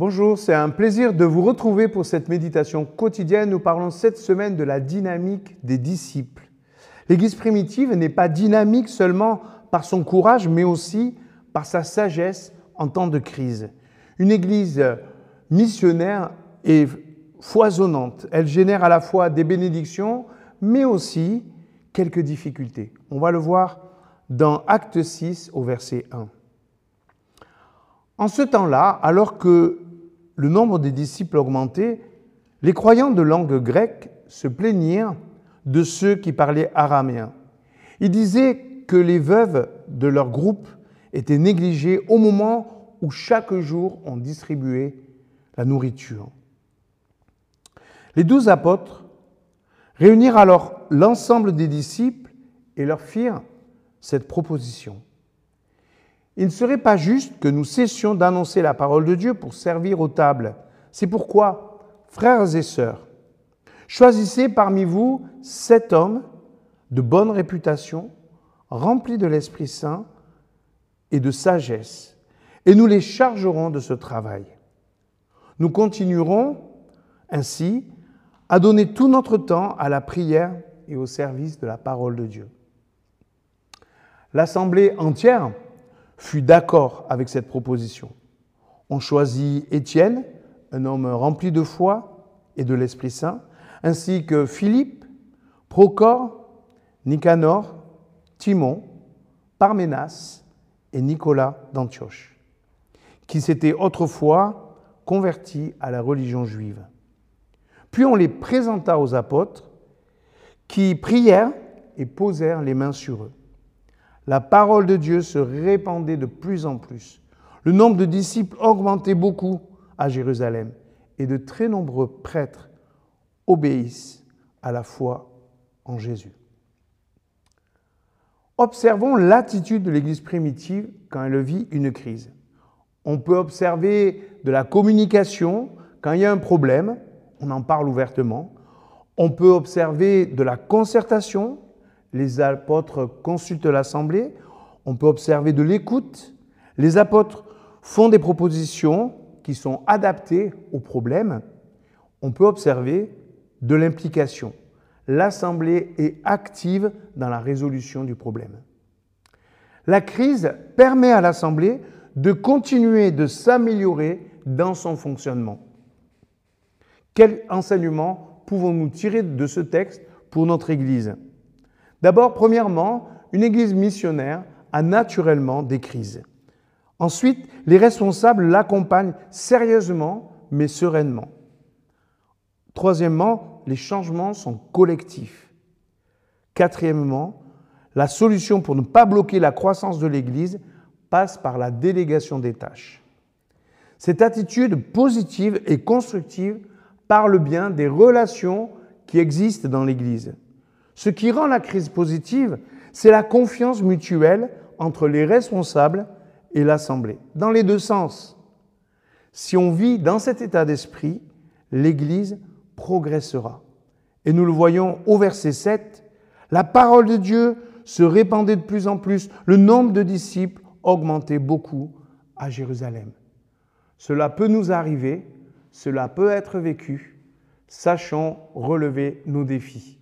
Bonjour, c'est un plaisir de vous retrouver pour cette méditation quotidienne. Nous parlons cette semaine de la dynamique des disciples. L'Église primitive n'est pas dynamique seulement par son courage, mais aussi par sa sagesse en temps de crise. Une Église missionnaire est foisonnante. Elle génère à la fois des bénédictions, mais aussi quelques difficultés. On va le voir dans Acte 6 au verset 1. En ce temps-là, alors que le nombre des disciples augmentait, les croyants de langue grecque se plaignirent de ceux qui parlaient araméen. Ils disaient que les veuves de leur groupe étaient négligées au moment où chaque jour on distribuait la nourriture. Les douze apôtres réunirent alors l'ensemble des disciples et leur firent cette proposition. Il ne serait pas juste que nous cessions d'annoncer la parole de Dieu pour servir aux tables. C'est pourquoi, frères et sœurs, choisissez parmi vous sept hommes de bonne réputation, remplis de l'Esprit Saint et de sagesse, et nous les chargerons de ce travail. Nous continuerons ainsi à donner tout notre temps à la prière et au service de la parole de Dieu. L'assemblée entière fut d'accord avec cette proposition. On choisit Étienne, un homme rempli de foi et de l'Esprit Saint, ainsi que Philippe, Procor, Nicanor, Timon, Parménas et Nicolas d'Antioche, qui s'étaient autrefois convertis à la religion juive. Puis on les présenta aux apôtres, qui prièrent et posèrent les mains sur eux la parole de Dieu se répandait de plus en plus. Le nombre de disciples augmentait beaucoup à Jérusalem et de très nombreux prêtres obéissent à la foi en Jésus. Observons l'attitude de l'Église primitive quand elle vit une crise. On peut observer de la communication quand il y a un problème, on en parle ouvertement. On peut observer de la concertation les apôtres consultent l'Assemblée, on peut observer de l'écoute, les apôtres font des propositions qui sont adaptées aux problèmes, on peut observer de l'implication. L'Assemblée est active dans la résolution du problème. La crise permet à l'Assemblée de continuer de s'améliorer dans son fonctionnement. Quel enseignement pouvons-nous tirer de ce texte pour notre Église? D'abord, premièrement, une Église missionnaire a naturellement des crises. Ensuite, les responsables l'accompagnent sérieusement mais sereinement. Troisièmement, les changements sont collectifs. Quatrièmement, la solution pour ne pas bloquer la croissance de l'Église passe par la délégation des tâches. Cette attitude positive et constructive parle bien des relations qui existent dans l'Église. Ce qui rend la crise positive, c'est la confiance mutuelle entre les responsables et l'Assemblée, dans les deux sens. Si on vit dans cet état d'esprit, l'Église progressera. Et nous le voyons au verset 7, la parole de Dieu se répandait de plus en plus, le nombre de disciples augmentait beaucoup à Jérusalem. Cela peut nous arriver, cela peut être vécu, sachons relever nos défis.